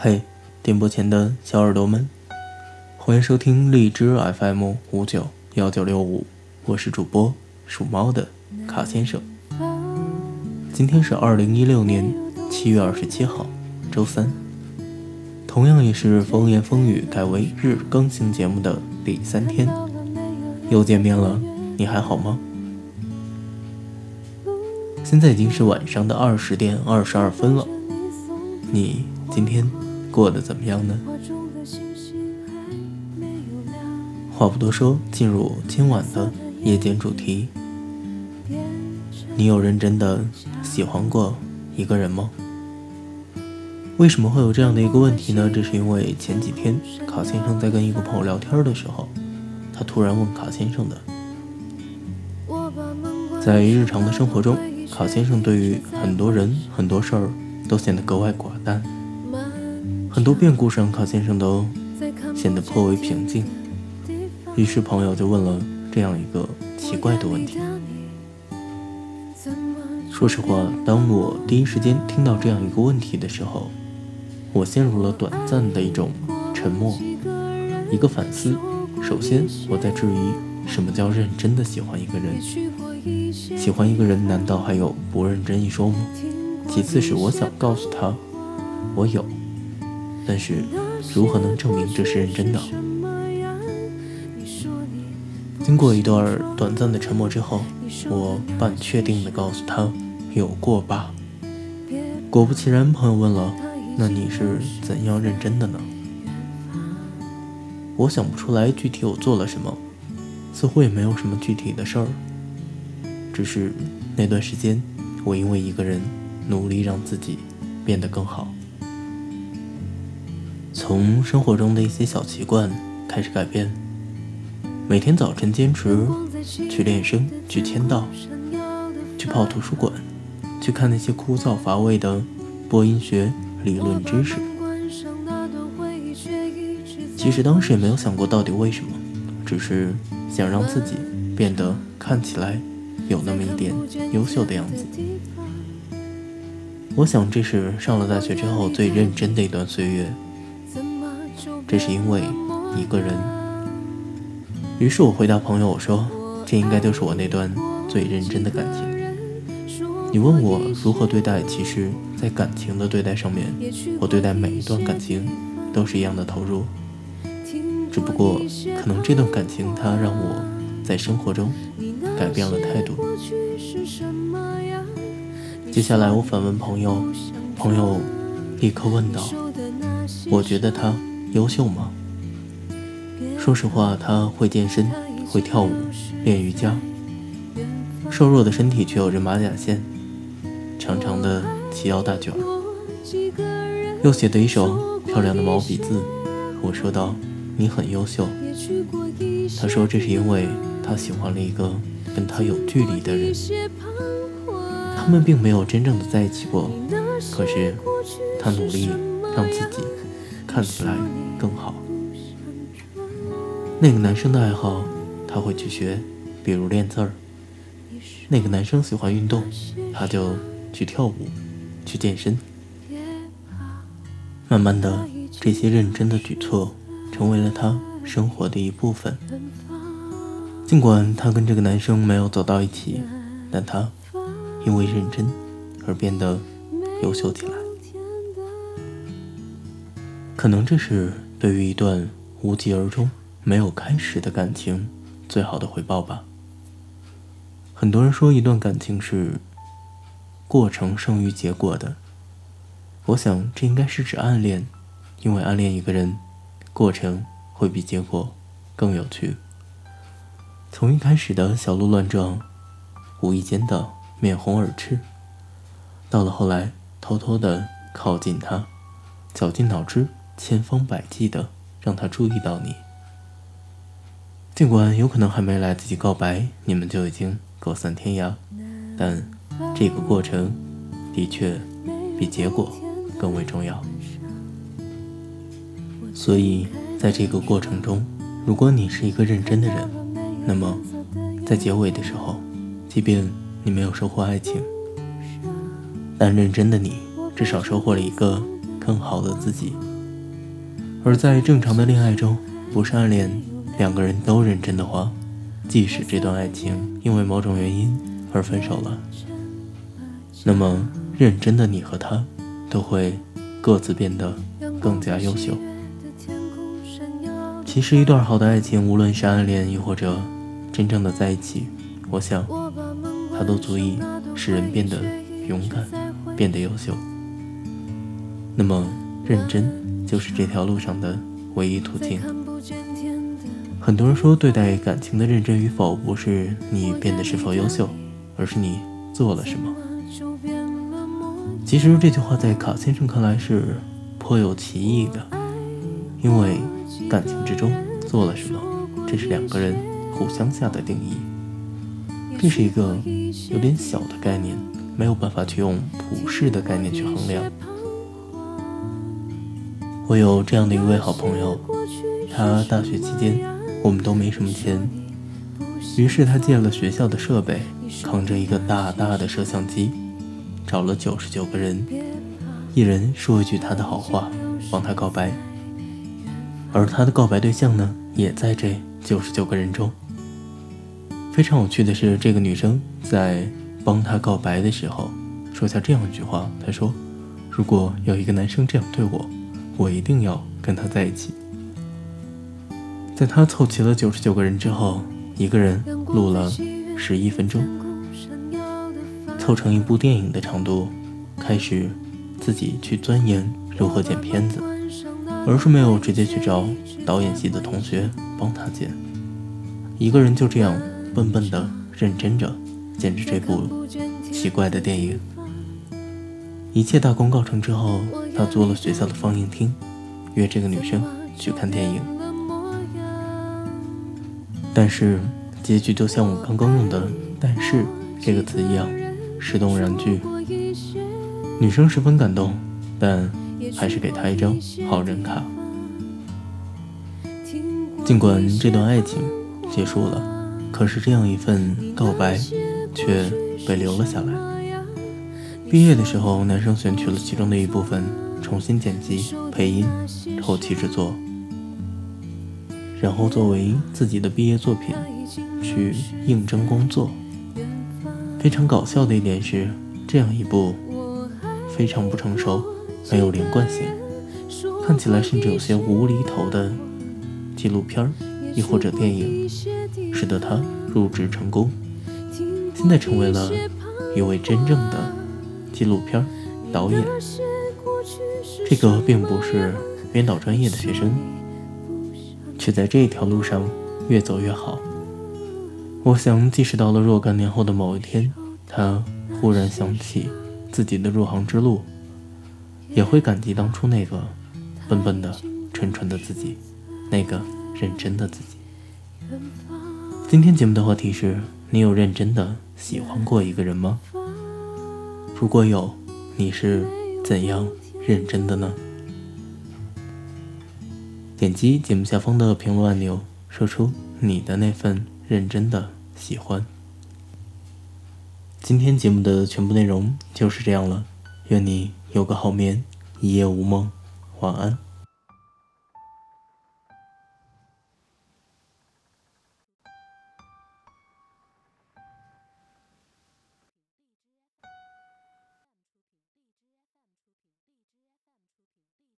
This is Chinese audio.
嘿，电波前的小耳朵们，欢迎收听荔枝 FM 五九幺九六五，我是主播属猫的卡先生。今天是二零一六年七月二十七号，周三，同样也是风言风语改为日更新节目的第三天，又见面了，你还好吗？现在已经是晚上的二十点二十二分了，你今天过得怎么样呢？话不多说，进入今晚的夜间主题。你有认真的喜欢过一个人吗？为什么会有这样的一个问题呢？这是因为前几天卡先生在跟一个朋友聊天的时候，他突然问卡先生的。在日常的生活中，卡先生对于很多人、很多事儿都显得格外寡淡，很多变故上，卡先生都显得颇为平静。于是朋友就问了这样一个奇怪的问题。说实话，当我第一时间听到这样一个问题的时候，我陷入了短暂的一种沉默，一个反思。首先，我在质疑什么叫认真的喜欢一个人？喜欢一个人，难道还有不认真一说吗？其次是我想告诉他，我有，但是如何能证明这是认真的？经过一段短暂的沉默之后，我半确定的告诉他。有过吧？果不其然，朋友问了：“那你是怎样认真的呢？”我想不出来具体我做了什么，似乎也没有什么具体的事儿，只是那段时间，我因为一个人努力让自己变得更好，从生活中的一些小习惯开始改变，每天早晨坚持去练声、去签到、去泡图书馆。去看那些枯燥乏味的播音学理论知识，其实当时也没有想过到底为什么，只是想让自己变得看起来有那么一点优秀的样子。我想这是上了大学之后最认真的一段岁月。这是因为一个人。于是我回答朋友我说：“这应该就是我那段最认真的感情。”你问我如何对待，其实，在感情的对待上面，我对待每一段感情都是一样的投入，只不过可能这段感情它让我在生活中改变了态度。接下来我反问朋友，朋友立刻问道：“我觉得他优秀吗？”说实话，他会健身，会跳舞，练瑜伽，瘦弱的身体却有着马甲线。长长的齐腰大卷儿，又写的一手漂亮的毛笔字。我说道：“你很优秀。”他说：“这是因为他喜欢了一个跟他有距离的人，他们并没有真正的在一起过。可是他努力让自己看起来更好。那个男生的爱好他会去学，比如练字儿。那个男生喜欢运动，他就。”去跳舞，去健身。慢慢的，这些认真的举措成为了他生活的一部分。尽管他跟这个男生没有走到一起，但他因为认真而变得优秀起来。可能这是对于一段无疾而终、没有开始的感情最好的回报吧。很多人说，一段感情是。过程胜于结果的，我想这应该是指暗恋，因为暗恋一个人，过程会比结果更有趣。从一开始的小鹿乱撞，无意间的面红耳赤，到了后来偷偷的靠近他，绞尽脑汁，千方百计的让他注意到你。尽管有可能还没来得及告白，你们就已经各散天涯，但。这个过程的确比结果更为重要，所以在这个过程中，如果你是一个认真的人，那么在结尾的时候，即便你没有收获爱情，但认真的你至少收获了一个更好的自己。而在正常的恋爱中，不是暗恋，两个人都认真的话，即使这段爱情因为某种原因而分手了，那么认真的你和他都会各自变得更加优秀。其实，一段好的爱情，无论是暗恋，亦或者真正的在一起，我想，它都足以使人变得勇敢，变得优秀。那么，认真就是这条路上的唯一途径。很多人说，对待感情的认真与否，不是你变得是否优秀，而是你做了什么。其实，这句话在卡先生看来是颇有歧义的，因为。感情之中做了什么，这是两个人互相下的定义。这是一个有点小的概念，没有办法去用普世的概念去衡量。我有这样的一位好朋友，他大学期间我们都没什么钱，于是他借了学校的设备，扛着一个大大的摄像机，找了九十九个人，一人说一句他的好话，帮他告白。而他的告白对象呢，也在这九十九个人中。非常有趣的是，这个女生在帮他告白的时候，说下这样一句话：“她说，如果有一个男生这样对我，我一定要跟他在一起。”在他凑齐了九十九个人之后，一个人录了十一分钟，凑成一部电影的长度，开始自己去钻研如何剪片子。而是没有直接去找导演系的同学帮他剪，一个人就这样笨笨的认真着剪着这部奇怪的电影。一切大功告成之后，他租了学校的放映厅，约这个女生去看电影。但是结局就像我刚刚用的“但是”这个词一样，是动然拒。女生十分感动，但。还是给他一张好人卡。尽管这段爱情结束了，可是这样一份告白却被留了下来。毕业的时候，男生选取了其中的一部分，重新剪辑、配音、后期制作，然后作为自己的毕业作品去应征工作。非常搞笑的一点是，这样一部非常不成熟。没有连贯性，看起来甚至有些无厘头的纪录片儿，亦或者电影，使得他入职成功，现在成为了一位真正的纪录片导演。这个并不是编导专业的学生，却在这条路上越走越好。我想，即使到了若干年后的某一天，他忽然想起自己的入行之路。也会感激当初那个笨笨的、蠢蠢的自己，那个认真的自己。今天节目的话题是：你有认真的喜欢过一个人吗？如果有，你是怎样认真的呢？点击节目下方的评论按钮，说出你的那份认真的喜欢。今天节目的全部内容就是这样了，愿你。有个好眠，一夜无梦，晚安。